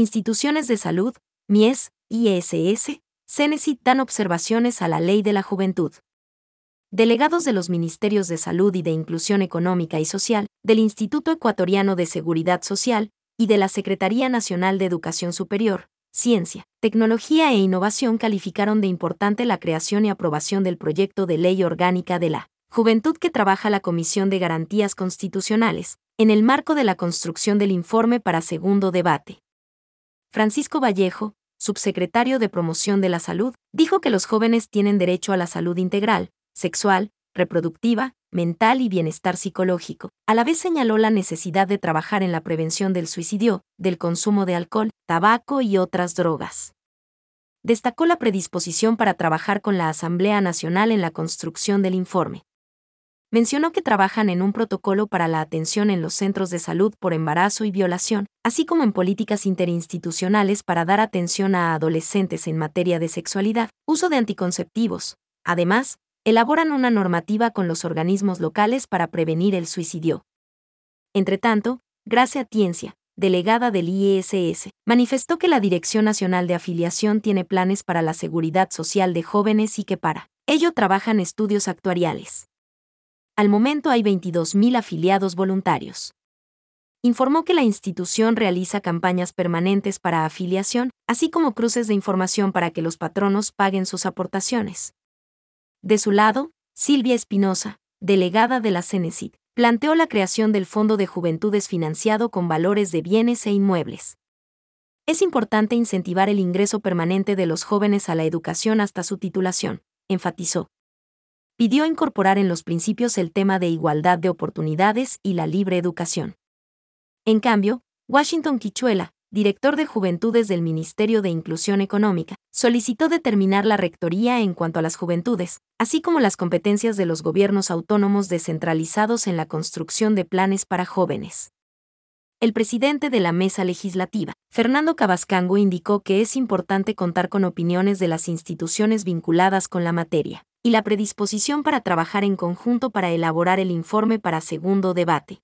Instituciones de salud, MIES, IESS, CENESIT dan observaciones a la Ley de la Juventud. Delegados de los Ministerios de Salud y de Inclusión Económica y Social, del Instituto Ecuatoriano de Seguridad Social y de la Secretaría Nacional de Educación Superior, Ciencia, Tecnología e Innovación calificaron de importante la creación y aprobación del proyecto de ley orgánica de la Juventud que trabaja la Comisión de Garantías Constitucionales, en el marco de la construcción del informe para segundo debate. Francisco Vallejo, subsecretario de Promoción de la Salud, dijo que los jóvenes tienen derecho a la salud integral, sexual, reproductiva, mental y bienestar psicológico. A la vez señaló la necesidad de trabajar en la prevención del suicidio, del consumo de alcohol, tabaco y otras drogas. Destacó la predisposición para trabajar con la Asamblea Nacional en la construcción del informe mencionó que trabajan en un protocolo para la atención en los centros de salud por embarazo y violación, así como en políticas interinstitucionales para dar atención a adolescentes en materia de sexualidad, uso de anticonceptivos. Además, elaboran una normativa con los organismos locales para prevenir el suicidio. Entre tanto, Gracia Tiencia, delegada del IESS, manifestó que la Dirección Nacional de Afiliación tiene planes para la seguridad social de jóvenes y que para ello trabajan estudios actuariales. Al momento hay 22.000 afiliados voluntarios. Informó que la institución realiza campañas permanentes para afiliación, así como cruces de información para que los patronos paguen sus aportaciones. De su lado, Silvia Espinosa, delegada de la CENESID, planteó la creación del Fondo de Juventudes financiado con valores de bienes e inmuebles. Es importante incentivar el ingreso permanente de los jóvenes a la educación hasta su titulación, enfatizó pidió incorporar en los principios el tema de igualdad de oportunidades y la libre educación. En cambio, Washington Quichuela, director de Juventudes del Ministerio de Inclusión Económica, solicitó determinar la rectoría en cuanto a las juventudes, así como las competencias de los gobiernos autónomos descentralizados en la construcción de planes para jóvenes. El presidente de la mesa legislativa, Fernando Cabascango, indicó que es importante contar con opiniones de las instituciones vinculadas con la materia y la predisposición para trabajar en conjunto para elaborar el informe para segundo debate.